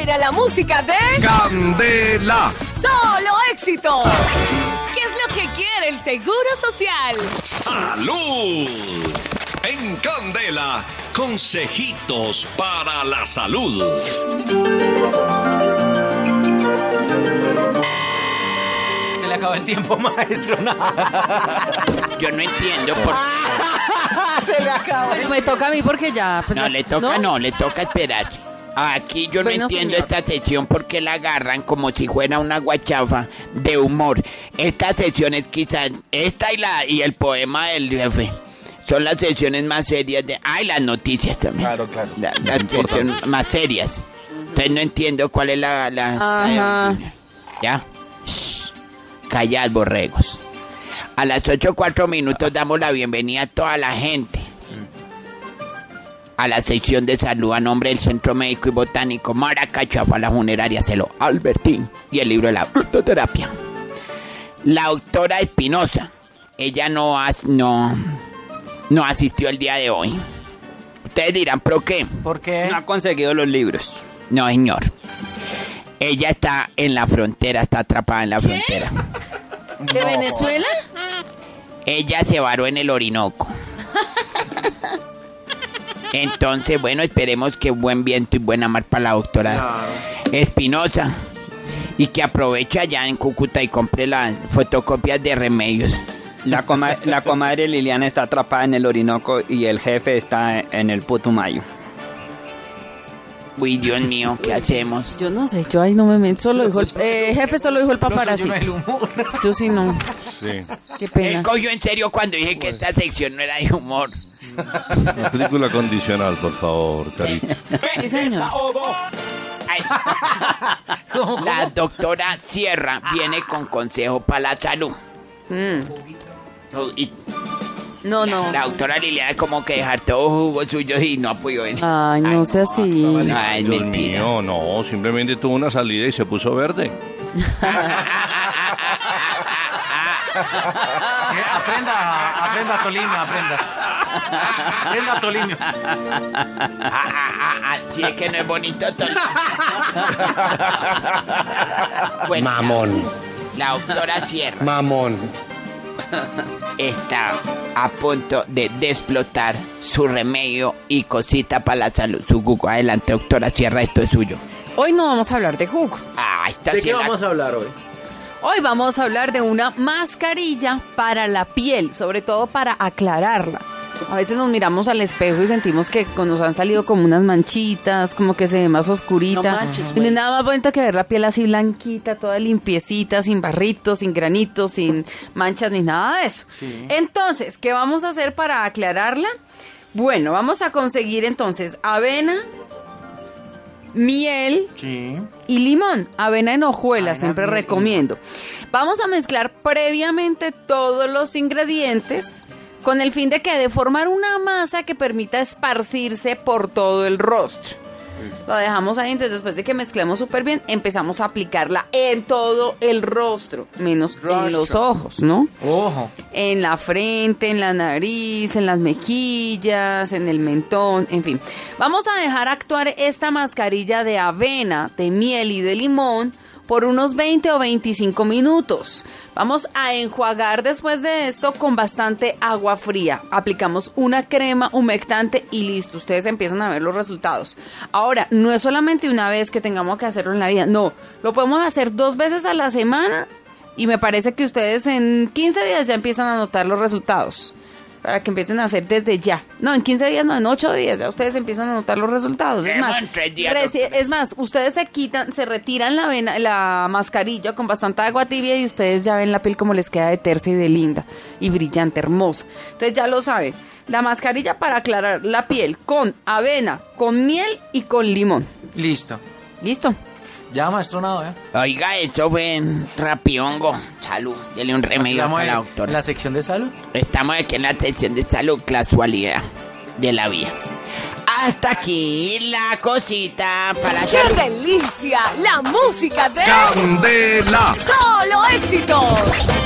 Era la música de Candela. Solo Éxitos. ¿Qué es lo que quiere el Seguro Social? Salud. En Candela, consejitos para la salud. Se le acabó el tiempo, maestro. Yo no entiendo por Se le acabó. Pero me toca a mí porque ya. pues, No, le toca, no, le toca esperar. Aquí yo no entiendo señor. esta sección porque la agarran como si fuera una guachafa de humor. Esta sección es quizás esta y la y el poema del jefe. Son las secciones más serias de. Ay, las noticias también. Claro, claro. La- las secciones más serias. Entonces no entiendo cuál es la. la- Ajá. ¿Ya? Shh. Callad, borregos. A las 8 4 minutos damos la bienvenida a toda la gente a la sección de salud a nombre del Centro Médico y Botánico Maracachuapa, la funeraria Celo Albertín y el libro de la frutoterapia. La doctora Espinosa, ella no, as- no, no asistió el día de hoy. Ustedes dirán, ¿pero qué? ¿Por qué? No ha conseguido los libros. No, señor. Ella está en la frontera, está atrapada en la frontera. ¿De Venezuela? Ella se varó en el Orinoco. Entonces, bueno, esperemos que buen viento y buena mar para la doctora Espinosa. Y que aproveche allá en Cúcuta y compre las fotocopias de remedios. La, coma- la comadre Liliana está atrapada en el Orinoco y el jefe está en el Putumayo. Uy, Dios mío, ¿qué hacemos? Yo no sé, yo ahí no me meto. Solo dijo el. Eh, jefe, solo dijo el paparazzi. yo, no el humor. Yo sí no. Sí. Qué Él pena. cogió en serio cuando dije que esta sección no era de humor. Una película condicional, por favor, Carito. Sí, señor. Ay. La doctora Sierra viene con consejo para la salud. Mm. No, no. La doctora Liliana como que dejar todo jugo suyo y no apoyó venir. Ay, no sea así. Ay, es Dios mentira. mío, no, simplemente tuvo una salida y se puso verde. Sí, aprenda, aprenda Tolima, aprenda. Aprenda Tolima. Ah, ah, ah, sí, es que no es bonito. Bueno, Mamón, La doctora Sierra mamón. Está a punto de, de explotar su remedio y cosita para la salud. Su jugo. Adelante, doctora Sierra, esto es suyo. Hoy no vamos a hablar de jugo. Ah, está ¿De qué la- vamos a hablar hoy? Hoy vamos a hablar de una mascarilla para la piel, sobre todo para aclararla. A veces nos miramos al espejo y sentimos que nos han salido como unas manchitas, como que se ve más oscurita. No manches, y no nada más bonito que ver la piel así blanquita, toda limpiecita, sin barritos, sin granitos, sin manchas ni nada de eso. Sí. Entonces, ¿qué vamos a hacer para aclararla? Bueno, vamos a conseguir entonces avena, miel, Sí. y limón, avena en hojuelas, Avena, siempre recomiendo. Vamos a mezclar previamente todos los ingredientes con el fin de que de formar una masa que permita esparcirse por todo el rostro. Lo dejamos ahí, entonces después de que mezclemos súper bien, empezamos a aplicarla en todo el rostro, menos en los ojos, ¿no? Ojo. En la frente, en la nariz, en las mejillas, en el mentón, en fin. Vamos a dejar actuar esta mascarilla de avena, de miel y de limón por unos 20 o 25 minutos. Vamos a enjuagar después de esto con bastante agua fría. Aplicamos una crema humectante y listo. Ustedes empiezan a ver los resultados. Ahora, no es solamente una vez que tengamos que hacerlo en la vida. No, lo podemos hacer dos veces a la semana y me parece que ustedes en 15 días ya empiezan a notar los resultados. Para que empiecen a hacer desde ya. No, en 15 días, no, en 8 días ya ustedes empiezan a notar los resultados. Es más, es más, ustedes se quitan, se retiran la, vena- la mascarilla con bastante agua tibia y ustedes ya ven la piel como les queda de tersa y de linda y brillante, hermosa. Entonces ya lo saben. La mascarilla para aclarar la piel con avena, con miel y con limón. Listo. ¿Listo? Ya, maestro Nado, ¿eh? Oiga, eso fue rapiongo. Salud. Dele un remedio a la en, doctora. en la sección de salud. Estamos aquí en la sección de salud, casualidad de la vida. Hasta aquí la cosita para ¡Qué salud. delicia! La música de Candela. Solo Éxitos.